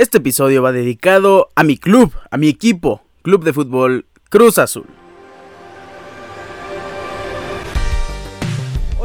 Este episodio va dedicado a mi club, a mi equipo, Club de Fútbol Cruz Azul.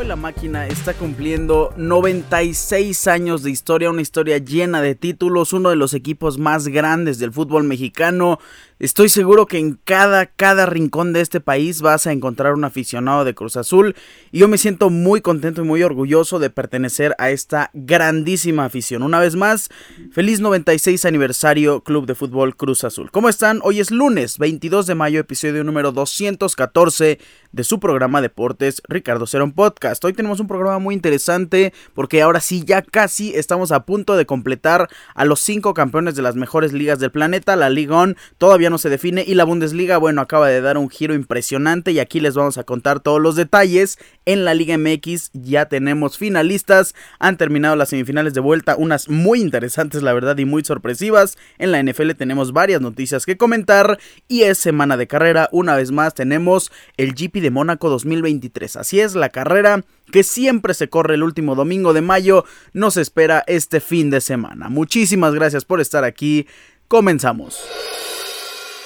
La máquina está cumpliendo 96 años de historia, una historia llena de títulos, uno de los equipos más grandes del fútbol mexicano, Estoy seguro que en cada, cada rincón de este país vas a encontrar un aficionado de Cruz Azul y yo me siento muy contento y muy orgulloso de pertenecer a esta grandísima afición. Una vez más, feliz 96 aniversario Club de Fútbol Cruz Azul. ¿Cómo están? Hoy es lunes 22 de mayo, episodio número 214 de su programa Deportes Ricardo Cerón Podcast. Hoy tenemos un programa muy interesante porque ahora sí ya casi estamos a punto de completar a los cinco campeones de las mejores ligas del planeta, la Liga On. Todavía no se define y la Bundesliga, bueno, acaba de dar un giro impresionante y aquí les vamos a contar todos los detalles. En la Liga MX ya tenemos finalistas, han terminado las semifinales de vuelta, unas muy interesantes la verdad y muy sorpresivas. En la NFL tenemos varias noticias que comentar y es semana de carrera, una vez más tenemos el GP de Mónaco 2023. Así es, la carrera que siempre se corre el último domingo de mayo, nos espera este fin de semana. Muchísimas gracias por estar aquí. Comenzamos.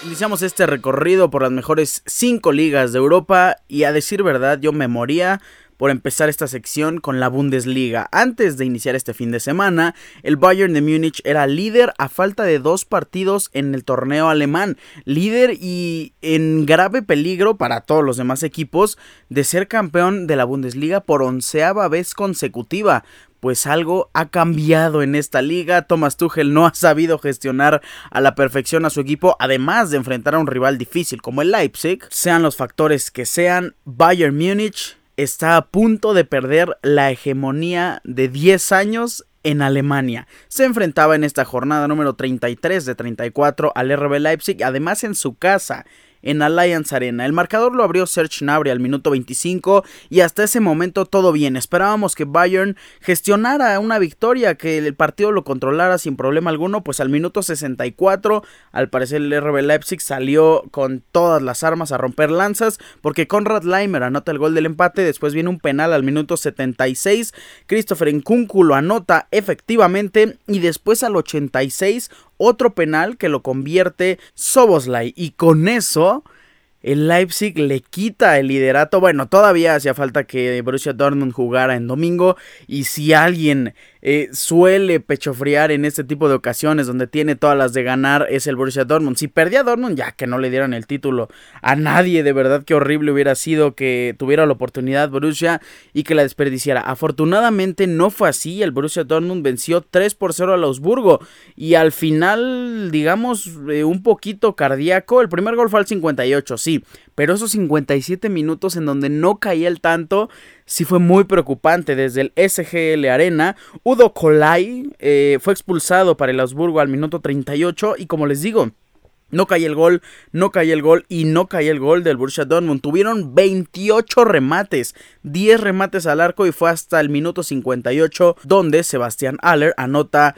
Iniciamos este recorrido por las mejores 5 ligas de Europa y a decir verdad yo me moría por empezar esta sección con la Bundesliga. Antes de iniciar este fin de semana, el Bayern de Múnich era líder a falta de dos partidos en el torneo alemán. Líder y en grave peligro para todos los demás equipos de ser campeón de la Bundesliga por onceava vez consecutiva pues algo ha cambiado en esta liga. Thomas Tuchel no ha sabido gestionar a la perfección a su equipo, además de enfrentar a un rival difícil como el Leipzig. Sean los factores que sean, Bayern Múnich está a punto de perder la hegemonía de 10 años en Alemania. Se enfrentaba en esta jornada número 33 de 34 al RB Leipzig, además en su casa en Allianz Arena. El marcador lo abrió Serge Gnabry al minuto 25 y hasta ese momento todo bien. Esperábamos que Bayern gestionara una victoria, que el partido lo controlara sin problema alguno, pues al minuto 64 al parecer el RB Leipzig salió con todas las armas a romper lanzas porque Conrad Leimer anota el gol del empate, después viene un penal al minuto 76, Christopher Nkunku lo anota efectivamente y después al 86 otro penal que lo convierte Soboslai. Y con eso, el Leipzig le quita el liderato. Bueno, todavía hacía falta que Borussia Dortmund jugara en domingo. Y si alguien eh, suele pechofriar en este tipo de ocasiones donde tiene todas las de ganar es el Borussia Dortmund. Si perdía Dortmund, ya que no le dieran el título a nadie, de verdad que horrible hubiera sido que tuviera la oportunidad Borussia y que la desperdiciara. Afortunadamente no fue así, el Borussia Dortmund venció 3 por 0 al Augsburgo y al final, digamos, eh, un poquito cardíaco, el primer gol fue al 58, sí, pero esos 57 minutos en donde no caía el tanto sí fue muy preocupante. Desde el SGL Arena, Udo Kolai eh, fue expulsado para el Augsburgo al minuto 38 y como les digo, no caía el gol, no caía el gol y no caía el gol del Borussia Dortmund. Tuvieron 28 remates, 10 remates al arco y fue hasta el minuto 58 donde Sebastián Aller anota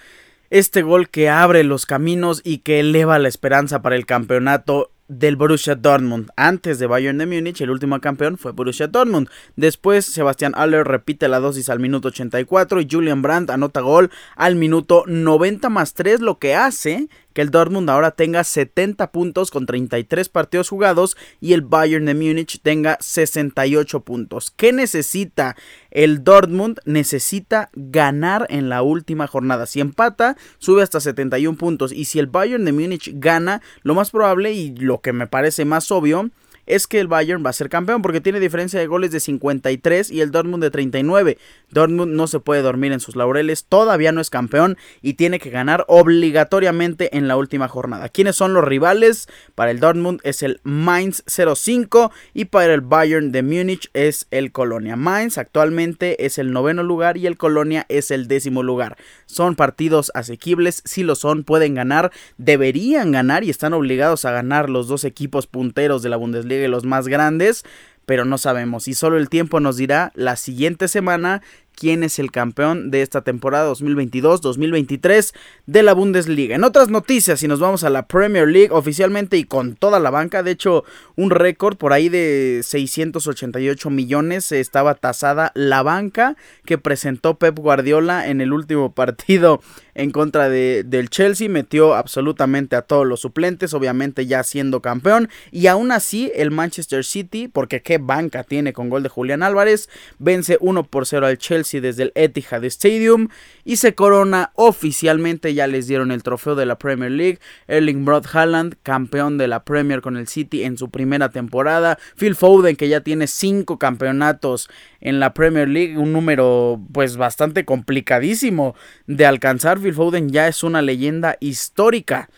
este gol que abre los caminos y que eleva la esperanza para el campeonato del Borussia Dortmund. Antes de Bayern de Múnich, el último campeón fue Borussia Dortmund. Después, Sebastián Aller repite la dosis al minuto 84 y Julian Brandt anota gol al minuto 90 más 3, lo que hace que el Dortmund ahora tenga 70 puntos con 33 partidos jugados y el Bayern de Múnich tenga 68 puntos. ¿Qué necesita el Dortmund? Necesita ganar en la última jornada. Si empata, sube hasta 71 puntos y si el Bayern de Múnich gana, lo más probable y lo que me parece más obvio es que el Bayern va a ser campeón porque tiene diferencia de goles de 53 y el Dortmund de 39. Dortmund no se puede dormir en sus laureles, todavía no es campeón y tiene que ganar obligatoriamente en la última jornada. ¿Quiénes son los rivales? Para el Dortmund es el Mainz 05 y para el Bayern de Múnich es el Colonia. Mainz actualmente es el noveno lugar y el Colonia es el décimo lugar. Son partidos asequibles, si lo son, pueden ganar, deberían ganar y están obligados a ganar los dos equipos punteros de la Bundesliga los más grandes, pero no sabemos. Y solo el tiempo nos dirá la siguiente semana quién es el campeón de esta temporada 2022-2023 de la Bundesliga. En otras noticias, si nos vamos a la Premier League oficialmente y con toda la banca, de hecho un récord por ahí de 688 millones estaba tasada la banca que presentó Pep Guardiola en el último partido en contra de, del Chelsea, metió absolutamente a todos los suplentes, obviamente ya siendo campeón, y aún así el Manchester City, porque qué banca tiene con gol de Julián Álvarez, vence 1 por 0 al Chelsea desde el Etihad Stadium y se corona oficialmente, ya les dieron el trofeo de la Premier League, Erling Broad Haaland, campeón de la Premier con el City en su primera temporada, Phil Foden que ya tiene 5 campeonatos en la Premier League, un número pues bastante complicadísimo de alcanzar. Phil Foden ya es una leyenda histórica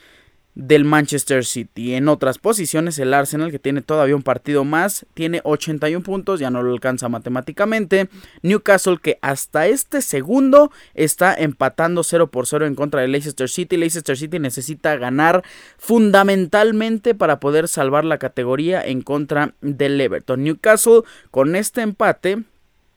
del Manchester City. En otras posiciones, el Arsenal, que tiene todavía un partido más, tiene 81 puntos, ya no lo alcanza matemáticamente. Newcastle, que hasta este segundo está empatando 0 por 0 en contra de Leicester City. Leicester City necesita ganar fundamentalmente para poder salvar la categoría en contra del Everton. Newcastle, con este empate,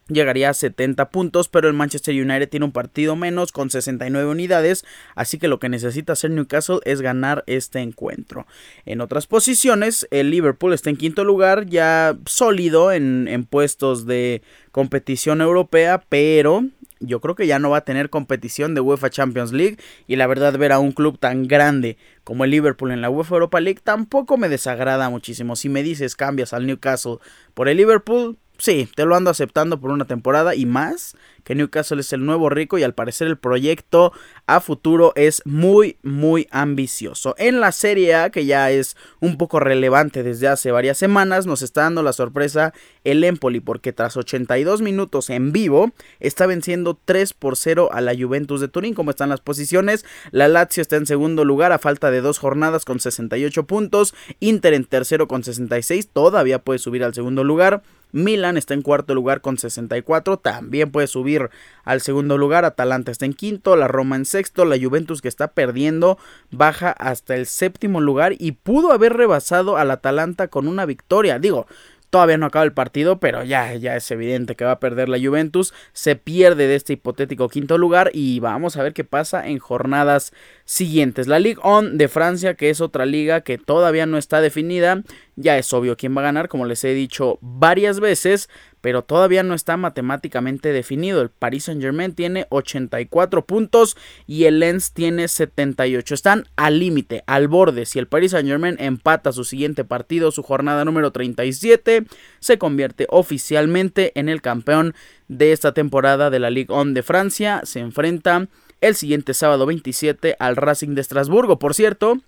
llegaría a 70 puntos, pero el Manchester United tiene un partido menos con 69 unidades, así que lo que necesita hacer Newcastle es ganar este encuentro. En otras posiciones, el Liverpool está en quinto lugar, ya sólido en, en puestos de competición europea, pero yo creo que ya no va a tener competición de UEFA Champions League y la verdad ver a un club tan grande como el Liverpool en la UEFA Europa League tampoco me desagrada muchísimo. Si me dices cambias al Newcastle por el Liverpool, sí, te lo ando aceptando por una temporada y más que Newcastle es el nuevo rico y al parecer el proyecto a futuro es muy muy ambicioso. En la Serie A, que ya es un poco relevante desde hace varias semanas, nos está dando la sorpresa el Empoli porque tras 82 minutos en vivo está venciendo 3 por 0 a la Juventus de Turín. Como están las posiciones, la Lazio está en segundo lugar a falta de dos jornadas con 68 puntos, Inter en tercero con 66, todavía puede subir al segundo lugar. Milan está en cuarto lugar con 64, también puede subir al segundo lugar. Atalanta está en quinto, la Roma en sexto, la Juventus que está perdiendo baja hasta el séptimo lugar y pudo haber rebasado al Atalanta con una victoria. Digo, Todavía no acaba el partido, pero ya, ya es evidente que va a perder la Juventus. Se pierde de este hipotético quinto lugar y vamos a ver qué pasa en jornadas siguientes. La Ligue 1 de Francia, que es otra liga que todavía no está definida. Ya es obvio quién va a ganar, como les he dicho varias veces, pero todavía no está matemáticamente definido. El Paris Saint Germain tiene 84 puntos y el Lens tiene 78. Están al límite, al borde. Si el Paris Saint Germain empata su siguiente partido, su jornada número 37, se convierte oficialmente en el campeón de esta temporada de la Ligue 1 de Francia. Se enfrenta el siguiente sábado 27 al Racing de Estrasburgo. Por cierto,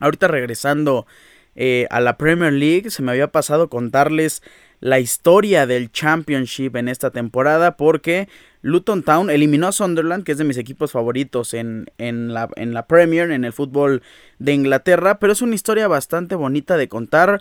ahorita regresando eh, a la Premier League, se me había pasado contarles la historia del Championship en esta temporada porque Luton Town eliminó a Sunderland, que es de mis equipos favoritos en, en, la, en la Premier, en el fútbol de Inglaterra, pero es una historia bastante bonita de contar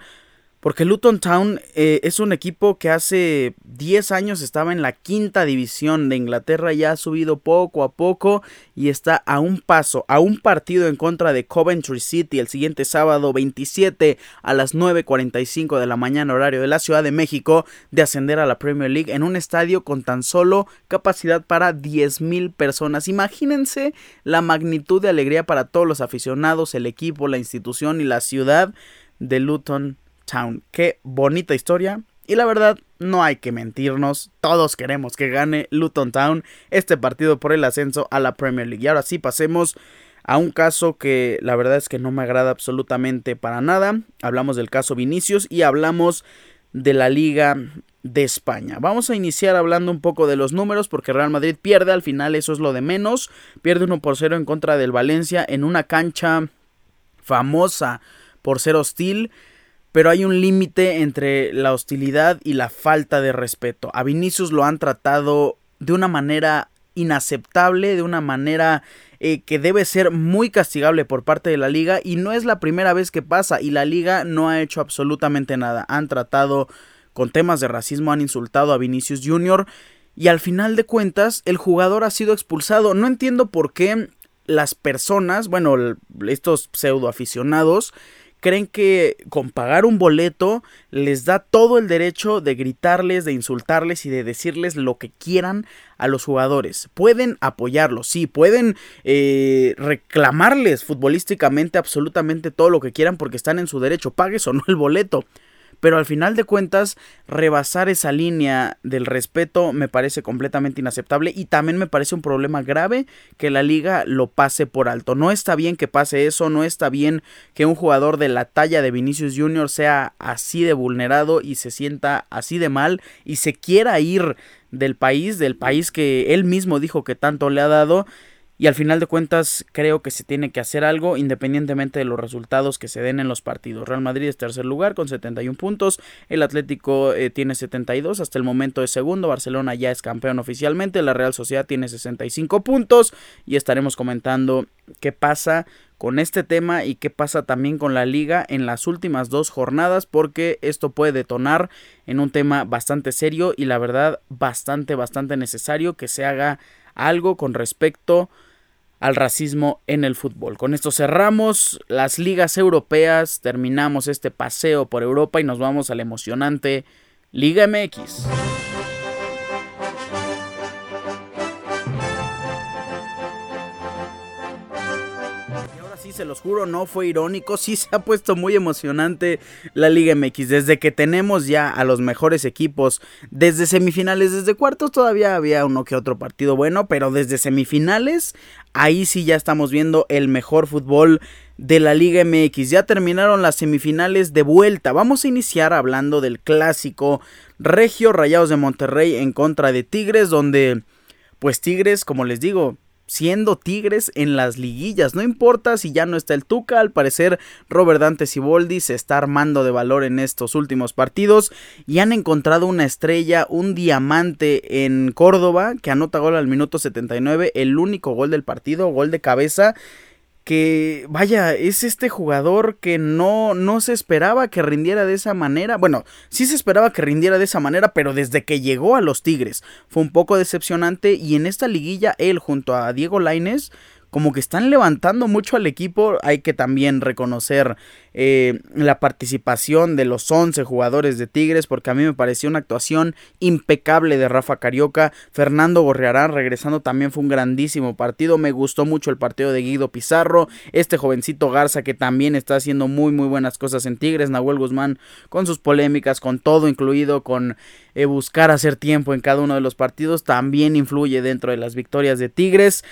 porque Luton Town eh, es un equipo que hace 10 años estaba en la quinta división de Inglaterra, ya ha subido poco a poco y está a un paso, a un partido en contra de Coventry City el siguiente sábado 27 a las 9.45 de la mañana horario de la Ciudad de México de ascender a la Premier League en un estadio con tan solo capacidad para 10.000 personas. Imagínense la magnitud de alegría para todos los aficionados, el equipo, la institución y la ciudad de Luton Town. Qué bonita historia. Y la verdad, no hay que mentirnos, todos queremos que gane Luton Town este partido por el ascenso a la Premier League. Y ahora sí, pasemos a un caso que la verdad es que no me agrada absolutamente para nada. Hablamos del caso Vinicius y hablamos de la Liga de España. Vamos a iniciar hablando un poco de los números porque Real Madrid pierde, al final eso es lo de menos. Pierde 1 por 0 en contra del Valencia en una cancha famosa por ser hostil pero hay un límite entre la hostilidad y la falta de respeto. A Vinicius lo han tratado de una manera inaceptable, de una manera eh, que debe ser muy castigable por parte de la liga y no es la primera vez que pasa y la liga no ha hecho absolutamente nada. Han tratado con temas de racismo, han insultado a Vinicius Jr. y al final de cuentas el jugador ha sido expulsado. No entiendo por qué las personas, bueno, estos pseudo aficionados, creen que con pagar un boleto les da todo el derecho de gritarles, de insultarles y de decirles lo que quieran a los jugadores. Pueden apoyarlos, sí, pueden eh, reclamarles futbolísticamente absolutamente todo lo que quieran porque están en su derecho, pagues o no el boleto pero al final de cuentas rebasar esa línea del respeto me parece completamente inaceptable y también me parece un problema grave que la liga lo pase por alto. No está bien que pase eso, no está bien que un jugador de la talla de Vinicius Jr. sea así de vulnerado y se sienta así de mal y se quiera ir del país, del país que él mismo dijo que tanto le ha dado y al final de cuentas creo que se tiene que hacer algo independientemente de los resultados que se den en los partidos. Real Madrid es tercer lugar con 71 puntos, el Atlético eh, tiene 72, hasta el momento es segundo, Barcelona ya es campeón oficialmente, la Real Sociedad tiene 65 puntos y estaremos comentando qué pasa con este tema y qué pasa también con la liga en las últimas dos jornadas porque esto puede detonar en un tema bastante serio y la verdad bastante bastante necesario que se haga algo con respecto al racismo en el fútbol. Con esto cerramos las ligas europeas, terminamos este paseo por Europa y nos vamos a la emocionante Liga MX. Se los juro, no fue irónico, sí se ha puesto muy emocionante la Liga MX, desde que tenemos ya a los mejores equipos, desde semifinales, desde cuartos todavía había uno que otro partido bueno, pero desde semifinales, ahí sí ya estamos viendo el mejor fútbol de la Liga MX. Ya terminaron las semifinales de vuelta. Vamos a iniciar hablando del clásico Regio Rayados de Monterrey en contra de Tigres, donde pues Tigres, como les digo, siendo Tigres en las liguillas. No importa si ya no está el Tuca, al parecer Robert Dante Siboldi se está armando de valor en estos últimos partidos y han encontrado una estrella, un diamante en Córdoba que anota gol al minuto 79, el único gol del partido, gol de cabeza que vaya, es este jugador que no, no se esperaba que rindiera de esa manera. Bueno, sí se esperaba que rindiera de esa manera, pero desde que llegó a los Tigres fue un poco decepcionante y en esta liguilla él junto a Diego Laines como que están levantando mucho al equipo. Hay que también reconocer eh, la participación de los 11 jugadores de Tigres, porque a mí me pareció una actuación impecable de Rafa Carioca. Fernando Gorriarán regresando también fue un grandísimo partido. Me gustó mucho el partido de Guido Pizarro. Este jovencito Garza que también está haciendo muy muy buenas cosas en Tigres. Nahuel Guzmán con sus polémicas, con todo incluido, con eh, buscar hacer tiempo en cada uno de los partidos, también influye dentro de las victorias de Tigres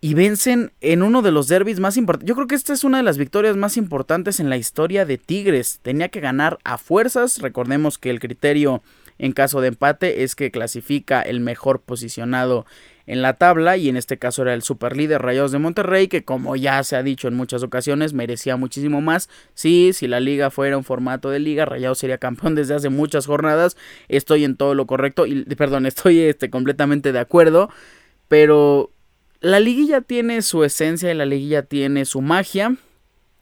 y vencen en uno de los derbis más importantes. Yo creo que esta es una de las victorias más importantes en la historia de Tigres. Tenía que ganar a fuerzas. Recordemos que el criterio en caso de empate es que clasifica el mejor posicionado en la tabla y en este caso era el superlíder Rayados de Monterrey que como ya se ha dicho en muchas ocasiones merecía muchísimo más. Sí, si la liga fuera un formato de liga, Rayados sería campeón desde hace muchas jornadas. Estoy en todo lo correcto y perdón, estoy este, completamente de acuerdo, pero la liguilla tiene su esencia y la liguilla tiene su magia.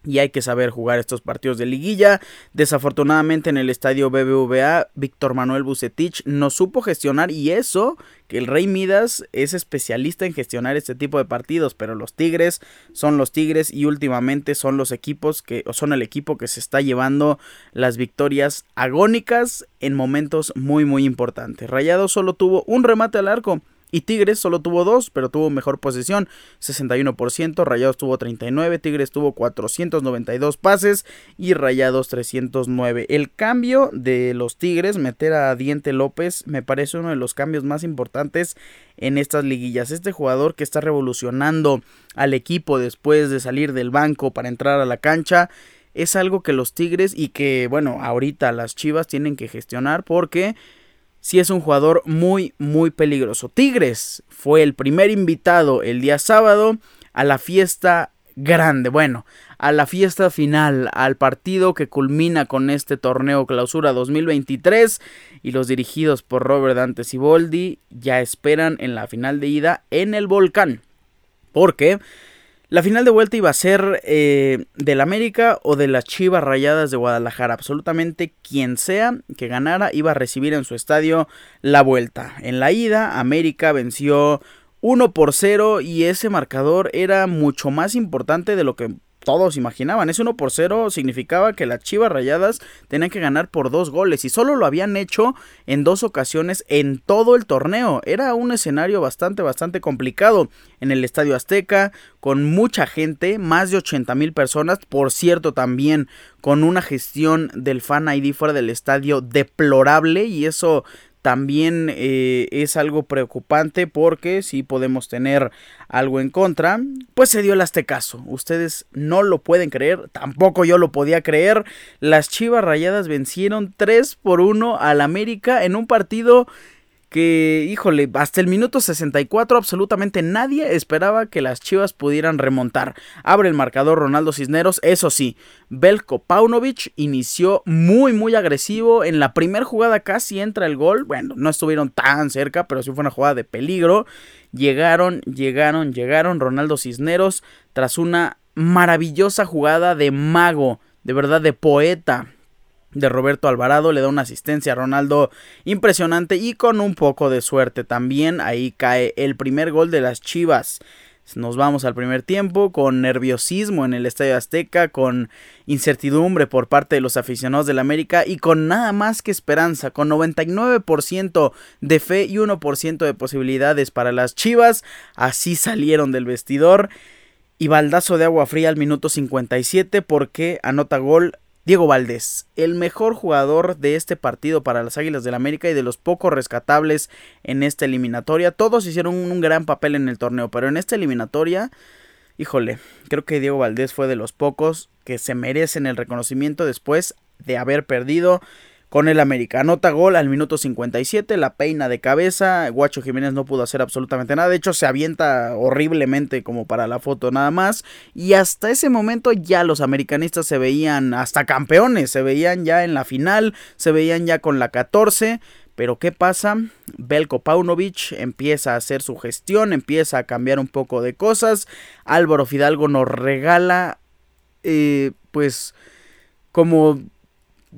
Y hay que saber jugar estos partidos de liguilla. Desafortunadamente en el estadio BBVA, Víctor Manuel Bucetich no supo gestionar y eso que el Rey Midas es especialista en gestionar este tipo de partidos, pero los Tigres son los Tigres y últimamente son los equipos que o son el equipo que se está llevando las victorias agónicas en momentos muy muy importantes. Rayado solo tuvo un remate al arco y Tigres solo tuvo dos, pero tuvo mejor posesión, 61%, Rayados tuvo 39, Tigres tuvo 492 pases y Rayados 309. El cambio de los Tigres, meter a Diente López, me parece uno de los cambios más importantes en estas liguillas. Este jugador que está revolucionando al equipo después de salir del banco para entrar a la cancha es algo que los Tigres y que, bueno, ahorita las Chivas tienen que gestionar porque sí es un jugador muy, muy peligroso. Tigres fue el primer invitado el día sábado a la fiesta grande, bueno, a la fiesta final, al partido que culmina con este torneo clausura 2023 y los dirigidos por Robert Dante Siboldi ya esperan en la final de ida en el volcán. Porque la final de vuelta iba a ser eh, del América o de las Chivas Rayadas de Guadalajara. Absolutamente quien sea que ganara iba a recibir en su estadio la vuelta. En la ida, América venció 1 por 0 y ese marcador era mucho más importante de lo que todos imaginaban. Ese 1 por 0 significaba que las Chivas Rayadas tenían que ganar por dos goles y solo lo habían hecho en dos ocasiones en todo el torneo. Era un escenario bastante, bastante complicado en el Estadio Azteca, con mucha gente, más de 80 mil personas, por cierto también con una gestión del Fan ID fuera del estadio deplorable y eso también eh, es algo preocupante porque si podemos tener algo en contra, pues se dio el Aztecaso. Ustedes no lo pueden creer, tampoco yo lo podía creer. Las Chivas Rayadas vencieron 3 por 1 al América en un partido que, híjole, hasta el minuto 64 absolutamente nadie esperaba que las Chivas pudieran remontar. Abre el marcador Ronaldo Cisneros, eso sí, Belko Paunovic inició muy muy agresivo, en la primera jugada casi entra el gol, bueno, no estuvieron tan cerca, pero sí fue una jugada de peligro. Llegaron, llegaron, llegaron Ronaldo Cisneros tras una maravillosa jugada de mago, de verdad de poeta de Roberto Alvarado, le da una asistencia a Ronaldo impresionante y con un poco de suerte también ahí cae el primer gol de las Chivas. Nos vamos al primer tiempo con nerviosismo en el Estadio Azteca, con incertidumbre por parte de los aficionados del América y con nada más que esperanza, con 99% de fe y 1% de posibilidades para las Chivas. Así salieron del vestidor y baldazo de agua fría al minuto 57 porque anota gol Diego Valdés, el mejor jugador de este partido para las Águilas del América y de los pocos rescatables en esta eliminatoria. Todos hicieron un gran papel en el torneo, pero en esta eliminatoria, híjole, creo que Diego Valdés fue de los pocos que se merecen el reconocimiento después de haber perdido con el América. Anota gol al minuto 57, la peina de cabeza, Guacho Jiménez no pudo hacer absolutamente nada, de hecho se avienta horriblemente como para la foto nada más, y hasta ese momento ya los americanistas se veían hasta campeones, se veían ya en la final, se veían ya con la 14, pero ¿qué pasa? Belko Paunovic empieza a hacer su gestión, empieza a cambiar un poco de cosas, Álvaro Fidalgo nos regala, eh, pues, como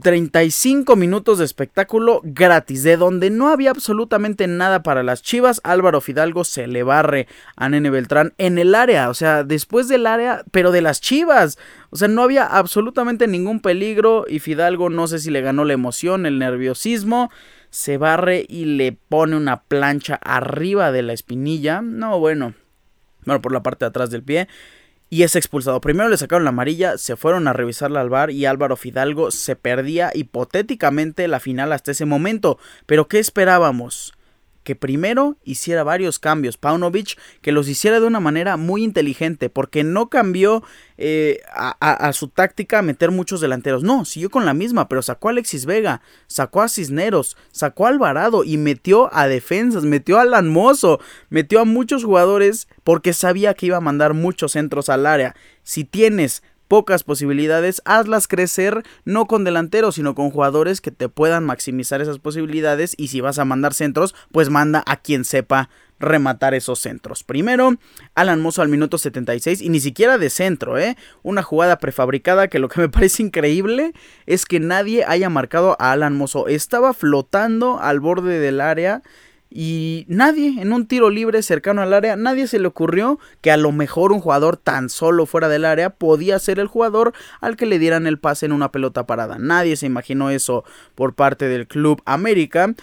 35 minutos de espectáculo gratis, de donde no había absolutamente nada para las Chivas. Álvaro Fidalgo se le barre a Nene Beltrán en el área, o sea, después del área, pero de las Chivas. O sea, no había absolutamente ningún peligro y Fidalgo no sé si le ganó la emoción, el nerviosismo. Se barre y le pone una plancha arriba de la espinilla. No, bueno, bueno, por la parte de atrás del pie y es expulsado. Primero le sacaron la amarilla, se fueron a revisarla al bar y Álvaro Fidalgo se perdía hipotéticamente la final hasta ese momento. Pero ¿qué esperábamos? Que primero hiciera varios cambios, Paunovic, que los hiciera de una manera muy inteligente, porque no cambió eh, a, su táctica meter muchos delanteros, no, siguió con la misma, pero sacó a Alexis Vega, sacó a Cisneros, sacó a Alvarado y metió a defensas, metió a Alan metió a muchos jugadores porque sabía que iba a mandar muchos centros al área. Si tienes pocas posibilidades, hazlas crecer no con delanteros, sino con jugadores que te puedan maximizar esas posibilidades y si vas a mandar centros, pues manda a quien sepa rematar esos centros. Primero, Alan Mozo al minuto 76 y ni siquiera de centro, ¿eh? Una jugada prefabricada que lo que me parece increíble es que nadie haya marcado a Alan Mozo. Estaba flotando al borde del área y nadie, en un tiro libre cercano al área, nadie se le ocurrió que a lo mejor un jugador tan solo fuera del área podía ser el jugador al que le dieran el pase en una pelota parada. Nadie se imaginó eso por parte del Club América.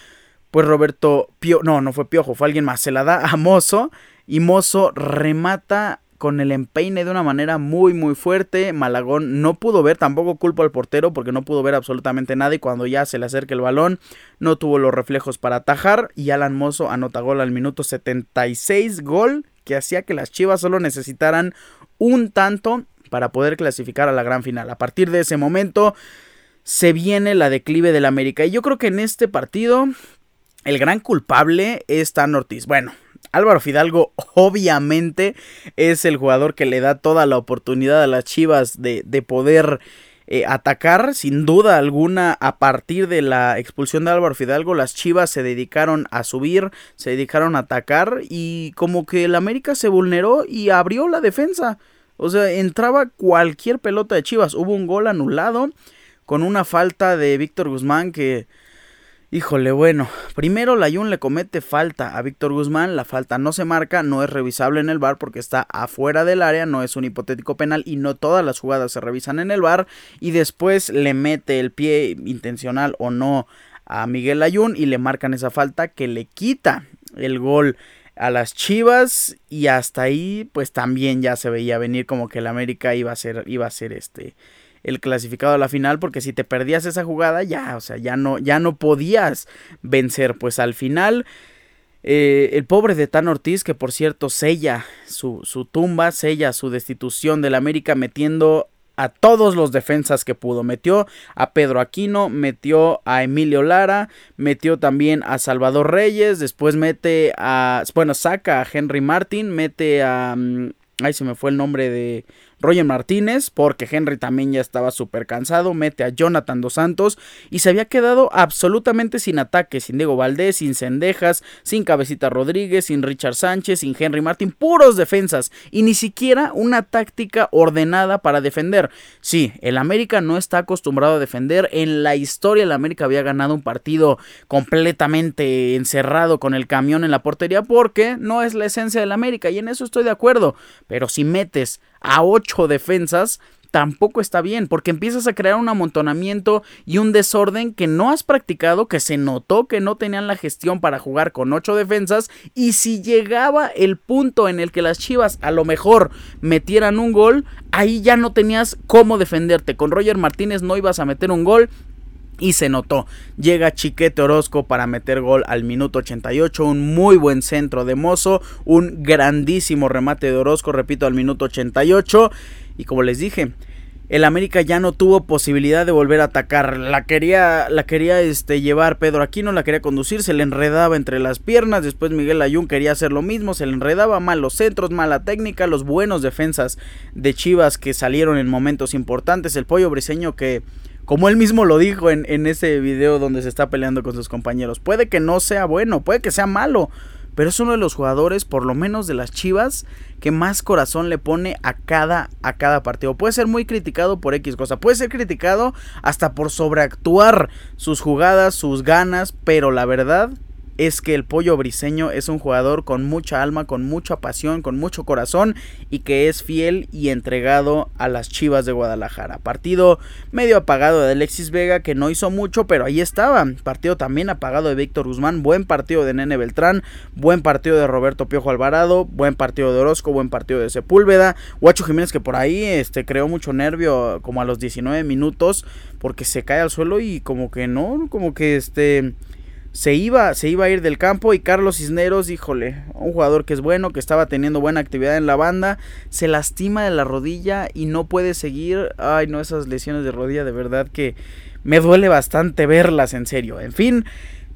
Pues Roberto Pio, no, no fue Piojo, fue alguien más, se la da a Mozo y Mozo remata con el empeine de una manera muy muy fuerte. Malagón no pudo ver, tampoco culpo al portero porque no pudo ver absolutamente nada y cuando ya se le acerca el balón no tuvo los reflejos para atajar y Alan Mozo anota gol al minuto 76, gol que hacía que las Chivas solo necesitaran un tanto para poder clasificar a la gran final. A partir de ese momento se viene la declive del América y yo creo que en este partido el gran culpable es Tan Ortiz. Bueno, Álvaro Fidalgo obviamente es el jugador que le da toda la oportunidad a las Chivas de, poder eh, atacar. Sin duda alguna, a partir de la expulsión de Álvaro Fidalgo, las Chivas se dedicaron a subir, se dedicaron a atacar y como que el América se vulneró y abrió la defensa. O sea, entraba cualquier pelota de Chivas. Hubo un gol anulado con una falta de Víctor Guzmán que Híjole, bueno, primero Layun le comete falta a Víctor Guzmán, la falta no se marca, no es revisable en el bar porque está afuera del área, no es un hipotético penal y no todas las jugadas se revisan en el bar y después le mete el pie intencional o no a Miguel Layun y le marcan esa falta que le quita el gol a las Chivas y hasta ahí pues también ya se veía venir como que el América iba a ser iba a ser este el clasificado a la final porque si te perdías esa jugada ya, o sea, ya no ya no podías vencer, pues al final eh, el pobre de Tan Ortiz, que por cierto sella su, su tumba, sella su destitución del América metiendo a todos los defensas que pudo. Metió a Pedro Aquino, metió a Emilio Lara, metió también a Salvador Reyes, después mete a, bueno, saca a Henry Martin, mete a, mm, ay se me fue el nombre de Roger Martínez, porque Henry también ya estaba súper cansado, mete a Jonathan Dos Santos y se había quedado absolutamente sin ataque, sin Diego Valdés, sin Cendejas, sin Cabecita Rodríguez, sin Richard Sánchez, sin Henry Martín, puros defensas y ni siquiera una táctica ordenada para defender. Sí, el América no está acostumbrado a defender, en la historia el América había ganado un partido completamente encerrado con el camión en la portería porque no es la esencia del América y en eso estoy de acuerdo, pero si metes a 8 defensas, tampoco está bien, porque empiezas a crear un amontonamiento y un desorden que no has practicado, que se notó que no tenían la gestión para jugar con 8 defensas, y si llegaba el punto en el que las Chivas a lo mejor metieran un gol, ahí ya no tenías cómo defenderte. Con Roger Martínez no ibas a meter un gol, y se notó. Llega Chiquete Orozco para meter gol al minuto 88. Un muy buen centro de Mozo. Un grandísimo remate de Orozco, repito, al minuto 88. Y como les dije, el América ya no tuvo posibilidad de volver a atacar. La quería, la quería este, llevar Pedro Aquino, la quería conducir, se le enredaba entre las piernas. Después Miguel Ayun quería hacer lo mismo, se le enredaba mal los centros, mala técnica, los buenos defensas de Chivas que salieron en momentos importantes. El pollo briseño que como él mismo lo dijo en, en ese video donde se está peleando con sus compañeros. Puede que no sea bueno, puede que sea malo, pero es uno de los jugadores, por lo menos de las Chivas, que más corazón le pone a cada, a cada partido. Puede ser muy criticado por X cosa, puede ser criticado hasta por sobreactuar sus jugadas, sus ganas, pero la verdad es que el pollo briseño es un jugador con mucha alma, con mucha pasión, con mucho corazón y que es fiel y entregado a las Chivas de Guadalajara. Partido medio apagado de Alexis Vega que no hizo mucho, pero ahí estaba. Partido también apagado de Víctor Guzmán, buen partido de Nene Beltrán, buen partido de Roberto Piojo Alvarado, buen partido de Orozco, buen partido de Sepúlveda, Guacho Jiménez que por ahí este creó mucho nervio como a los 19 minutos porque se cae al suelo y como que no, como que este se iba, se iba a ir del campo y Carlos Cisneros, híjole, un jugador que es bueno, que estaba teniendo buena actividad en la banda, se lastima de la rodilla y no puede seguir. Ay, no, esas lesiones de rodilla de verdad que me duele bastante verlas en serio. En fin,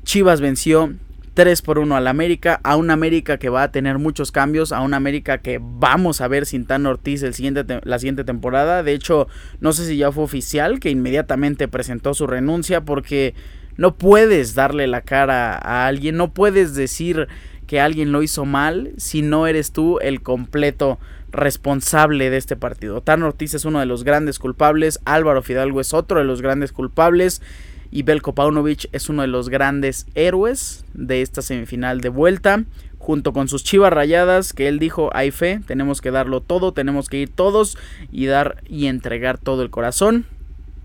Chivas venció 3 por 1 al América, a un América que va a tener muchos cambios, a un América que vamos a ver sin Tan Ortiz el siguiente la siguiente temporada. De hecho, no sé si ya fue oficial que inmediatamente presentó su renuncia porque no puedes darle la cara a alguien, no puedes decir que alguien lo hizo mal si no eres tú el completo responsable de este partido. Tan Ortiz es uno de los grandes culpables, Álvaro Fidalgo es otro de los grandes culpables y Belko Paunovic es uno de los grandes héroes de esta semifinal de vuelta. Junto con sus chivas rayadas, que él dijo, hay fe, tenemos que darlo todo, tenemos que ir todos y dar y entregar todo el corazón.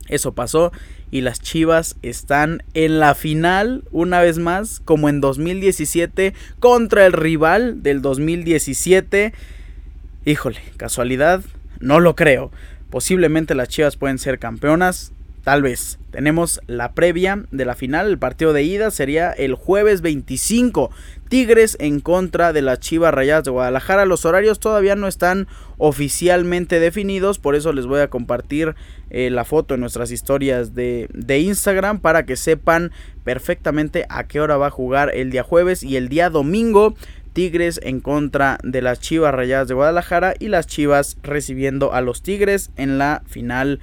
Eso pasó y las Chivas están en la final una vez más como en 2017 contra el rival del 2017. Híjole, casualidad, no lo creo. Posiblemente las Chivas pueden ser campeonas, Tal vez. Tenemos la previa de la final. El partido de ida sería el jueves 25. Tigres en contra de las Chivas Rayadas de Guadalajara. Los horarios todavía no están oficialmente definidos. Por eso les voy a compartir eh, la foto en nuestras historias de, de Instagram para que sepan perfectamente a qué hora va a jugar el día jueves y el día domingo. Tigres en contra de las Chivas Rayadas de Guadalajara y las Chivas recibiendo a los Tigres en la final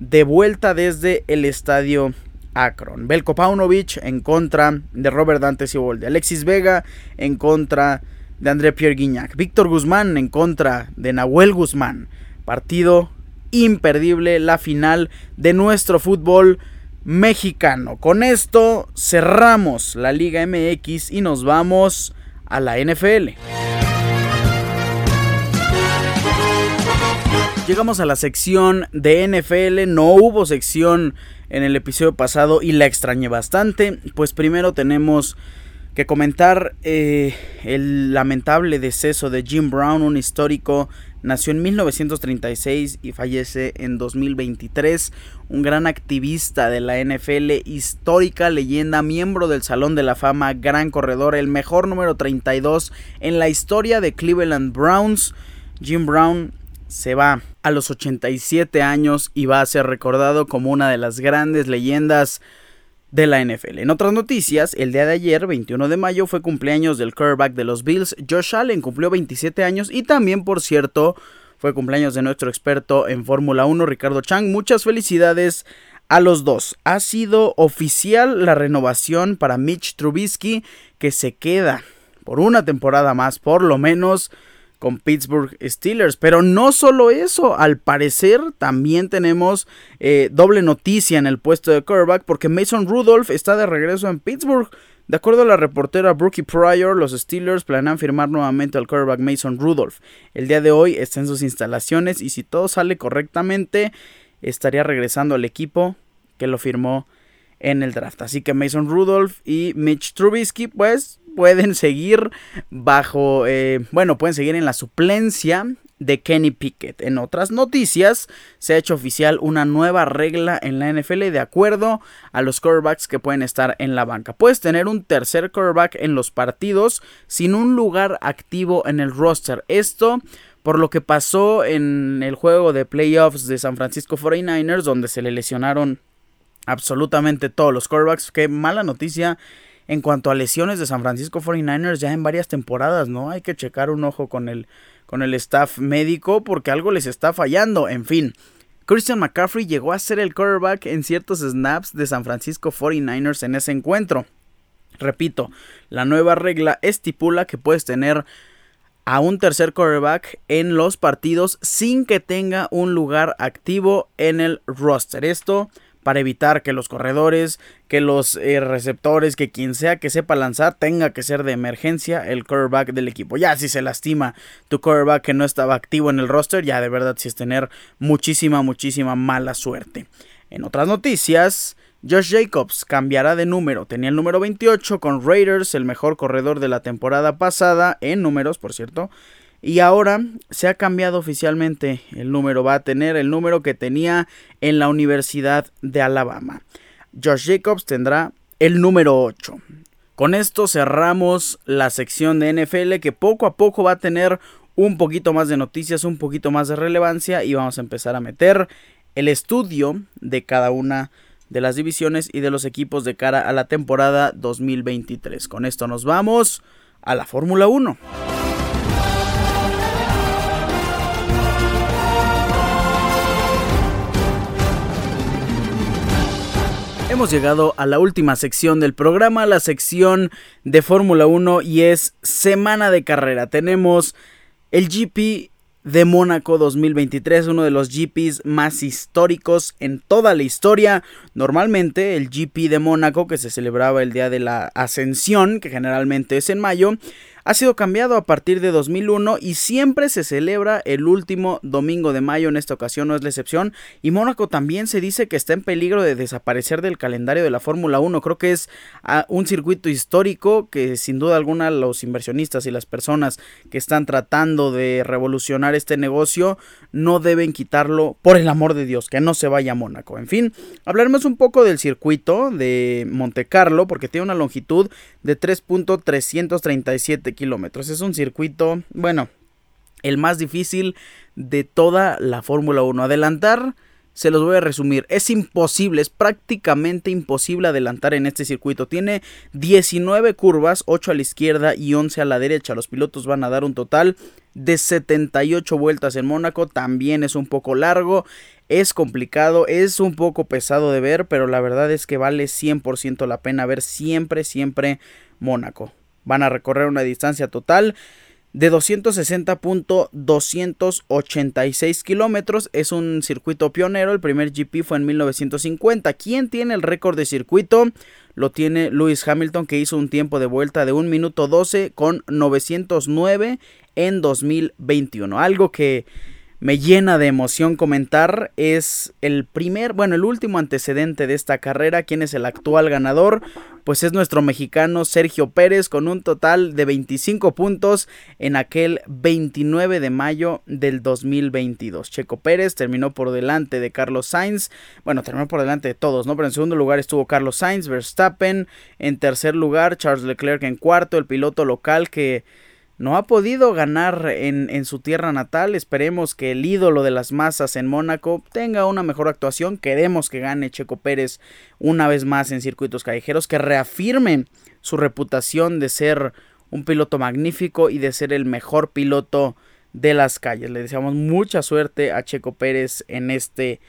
de vuelta desde el estadio Akron. Belko Paunovic en contra de Robert Dante Siboldi. Alexis Vega en contra de André Pierre Guignac. Víctor Guzmán en contra de Nahuel Guzmán. Partido imperdible, la final de nuestro fútbol mexicano. Con esto cerramos la Liga MX y nos vamos a la NFL. Llegamos a la sección de NFL, no hubo sección en el episodio pasado y la extrañé bastante, pues primero tenemos que comentar eh, el lamentable deceso de Jim Brown, un histórico, nació en 1936 y fallece en 2023, un gran activista de la NFL, histórica leyenda, miembro del Salón de la Fama, gran corredor, el mejor número 32 en la historia de Cleveland Browns. Jim Brown se va a los 87 años y va a ser recordado como una de las grandes leyendas de la NFL. En otras noticias, el día de ayer, 21 de mayo, fue cumpleaños del quarterback de los Bills, Josh Allen, cumplió 27 años y también, por cierto, fue cumpleaños de nuestro experto en Fórmula 1, Ricardo Chang. Muchas felicidades a los dos. Ha sido oficial la renovación para Mitch Trubisky, que se queda por una temporada más, por lo menos con Pittsburgh Steelers. Pero no solo eso, al parecer también tenemos eh, doble noticia en el puesto de quarterback porque Mason Rudolph está de regreso en Pittsburgh. De acuerdo a la reportera Brookie Pryor, los Steelers planean firmar nuevamente al quarterback Mason Rudolph. El día de hoy está en sus instalaciones y si todo sale correctamente, estaría regresando al equipo que lo firmó en el draft. Así que Mason Rudolph y Mitch Trubisky, pues pueden seguir bajo, eh, bueno, pueden seguir en la suplencia de Kenny Pickett. En otras noticias, se ha hecho oficial una nueva regla en la NFL de acuerdo a los quarterbacks que pueden estar en la banca. Puedes tener un tercer quarterback en los partidos sin un lugar activo en el roster. Esto por lo que pasó en el juego de playoffs de San Francisco 49ers, donde se le lesionaron absolutamente todos los quarterbacks. Qué mala noticia en cuanto a lesiones de San Francisco 49ers ya en varias temporadas, ¿no? Hay que checar un ojo con el, con el staff médico porque algo les está fallando. En fin, Christian McCaffrey llegó a ser el quarterback en ciertos snaps de San Francisco 49ers en ese encuentro. Repito, la nueva regla estipula que puedes tener a un tercer quarterback en los partidos sin que tenga un lugar activo en el roster. Esto para evitar que los corredores, que los eh, receptores, que quien sea que sepa lanzar tenga que ser de emergencia el quarterback del equipo. Ya si se lastima tu quarterback que no estaba activo en el roster, ya de verdad si es tener muchísima, muchísima mala suerte. En otras noticias, Josh Jacobs cambiará de número. Tenía el número 28 con Raiders, el mejor corredor de la temporada pasada, en números, por cierto. Y ahora se ha cambiado oficialmente el número. Va a tener el número que tenía en la Universidad de Alabama. Josh Jacobs tendrá el número 8. Con esto cerramos la sección de NFL que poco a poco va a tener un poquito más de noticias, un poquito más de relevancia y vamos a empezar a meter el estudio de cada una de las divisiones y de los equipos de cara a la temporada 2023. Con esto nos vamos a la Fórmula 1. Hemos llegado a la última sección del programa, la sección de Fórmula 1 y es semana de carrera. Tenemos el GP de Mónaco 2023, uno de los GPs más históricos en toda la historia. Normalmente el GP de Mónaco, que se celebraba el día de la Ascensión, que generalmente es en mayo, ha sido cambiado a partir de 2001 y siempre se celebra el último domingo de mayo, en esta ocasión no es la excepción, y Mónaco también se dice que está en peligro de desaparecer del calendario de la Fórmula 1, creo que es ah, un circuito histórico que sin duda alguna los inversionistas y las personas que están tratando de revolucionar este negocio no deben quitarlo por el amor de Dios, que no se vaya a Mónaco. En fin, hablaremos un poco del circuito de Monte Carlo porque tiene una longitud de 3.337 kilómetros. Es un circuito, bueno, el más difícil de toda la Fórmula 1. Adelantar, se los voy a resumir, es imposible, es prácticamente imposible adelantar en este circuito. Tiene 19 curvas, 8 a la izquierda y 11 a la derecha. Los pilotos van a dar un total de 78 vueltas en Mónaco. También es un poco largo, es complicado, es un poco pesado de ver, pero la verdad es que vale 100% la pena ver siempre, siempre Mónaco. Van a recorrer una distancia total de 260.286 kilómetros. Es un circuito pionero. El primer GP fue en 1950. ¿Quién tiene el récord de circuito? Lo tiene Lewis Hamilton, que hizo un tiempo de vuelta de 1 minuto 12 con 909 en 2021. Algo que me llena de emoción comentar es el primer, bueno, el último antecedente de esta carrera. ¿Quién es el actual ganador? Pues es nuestro mexicano Sergio Pérez con un total de 25 puntos en aquel 29 de mayo del 2022. Checo Pérez terminó por delante de Carlos Sainz. Bueno, terminó por delante de todos, ¿no? Pero en segundo lugar estuvo Carlos Sainz, Verstappen. En tercer lugar, Charles Leclerc en cuarto, el piloto local que no ha podido ganar en, su tierra natal. Esperemos que el ídolo de las masas en Mónaco tenga una mejor actuación. Queremos que gane Checo Pérez una vez más en circuitos callejeros, que reafirme su reputación de ser un piloto magnífico y de ser el mejor piloto de las calles. Le deseamos mucha suerte a Checo Pérez en este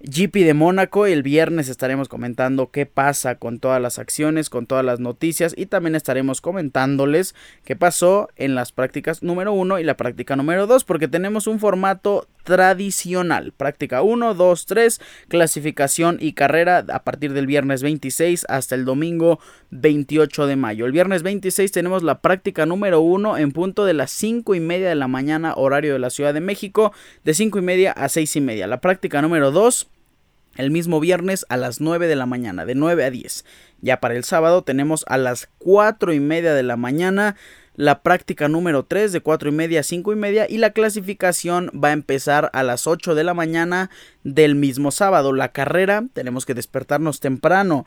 GP de Mónaco. El viernes estaremos comentando qué pasa con todas las acciones, con todas las noticias y también estaremos comentándoles qué pasó en las prácticas número 1 y la práctica número 2 porque tenemos un formato tradicional. Práctica 1, 2, 3, clasificación y carrera a partir del viernes 26 hasta el domingo 28 de mayo. El viernes 26 tenemos la práctica número 1 en punto de las 5 y media de la mañana horario de la Ciudad de México de 5 y media a 6 y media. La práctica número 2 el mismo viernes a las 9 de la mañana, de 9 a 10. Ya para el sábado tenemos a las 4 y media de la mañana la práctica número 3 de 4 y media a 5 y media y la clasificación va a empezar a las 8 de la mañana del mismo sábado. La carrera tenemos que despertarnos temprano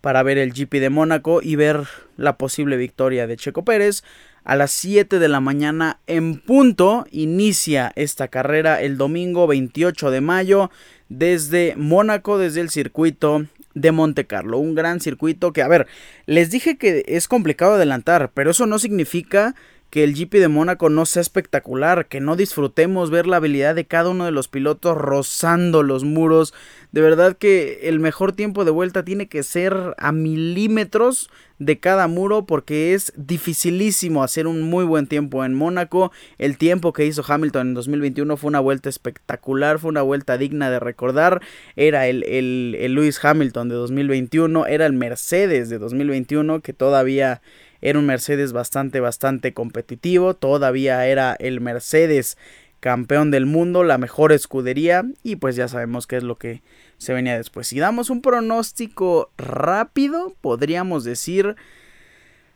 para ver el GP de Mónaco y ver la posible victoria de Checo Pérez. A las 7 de la mañana en punto inicia esta carrera el domingo 28 de mayo desde Mónaco, desde el circuito de Monte Carlo. Un gran circuito que, a ver, les dije que es complicado adelantar, pero eso no significa que el GP de Mónaco no sea espectacular, que no disfrutemos ver la habilidad de cada uno de los pilotos rozando los muros. De verdad que el mejor tiempo de vuelta tiene que ser a milímetros de cada muro porque es dificilísimo hacer un muy buen tiempo en Mónaco. El tiempo que hizo Hamilton en 2021 fue una vuelta espectacular, fue una vuelta digna de recordar. Era el, el, el Lewis Hamilton de 2021, era el Mercedes de 2021 que todavía era un Mercedes bastante, bastante competitivo. Todavía era el Mercedes campeón del mundo, la mejor escudería. Y pues ya sabemos qué es lo que se venía después. Si damos un pronóstico rápido, podríamos decir...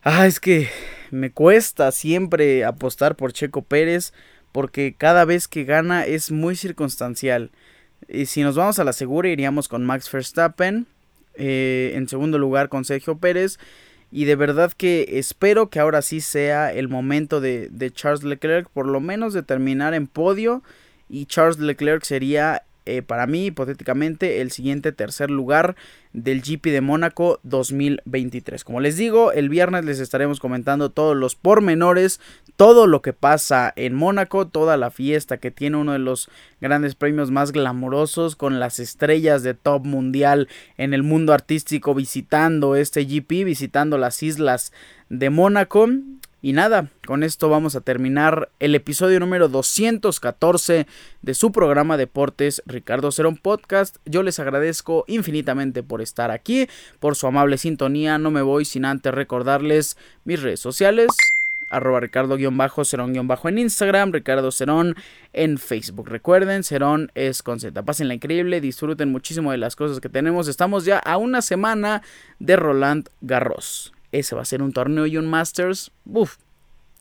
Ah, es que me cuesta siempre apostar por Checo Pérez porque cada vez que gana es muy circunstancial. Y si nos vamos a la segura iríamos con Max Verstappen, eh, en segundo lugar con Sergio Pérez y de verdad que espero que ahora sí sea el momento de, de Charles Leclerc, por lo menos de terminar en podio. Y Charles Leclerc sería eh, para mí, hipotéticamente, el siguiente tercer lugar del GP de Mónaco 2023. Como les digo, el viernes les estaremos comentando todos los pormenores, todo lo que pasa en Mónaco, toda la fiesta que tiene uno de los grandes premios más glamurosos con las estrellas de top mundial en el mundo artístico visitando este GP, visitando las islas de Mónaco. Y nada, con esto vamos a terminar el episodio número 214 de su programa Deportes Ricardo Cerón Podcast. Yo les agradezco infinitamente por estar aquí, por su amable sintonía. No me voy sin antes recordarles mis redes sociales arroba ricardo-cerón- en Instagram, Ricardo Cerón en Facebook. Recuerden, Cerón es con Z. Pásenla increíble, disfruten muchísimo de las cosas que tenemos. Estamos ya a una semana de Roland Garros. Ese va a ser un torneo y un Masters. Uf,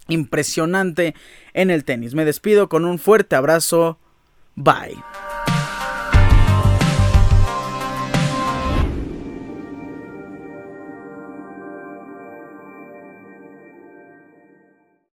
impresionante en el tenis. Me despido con un fuerte abrazo. Bye.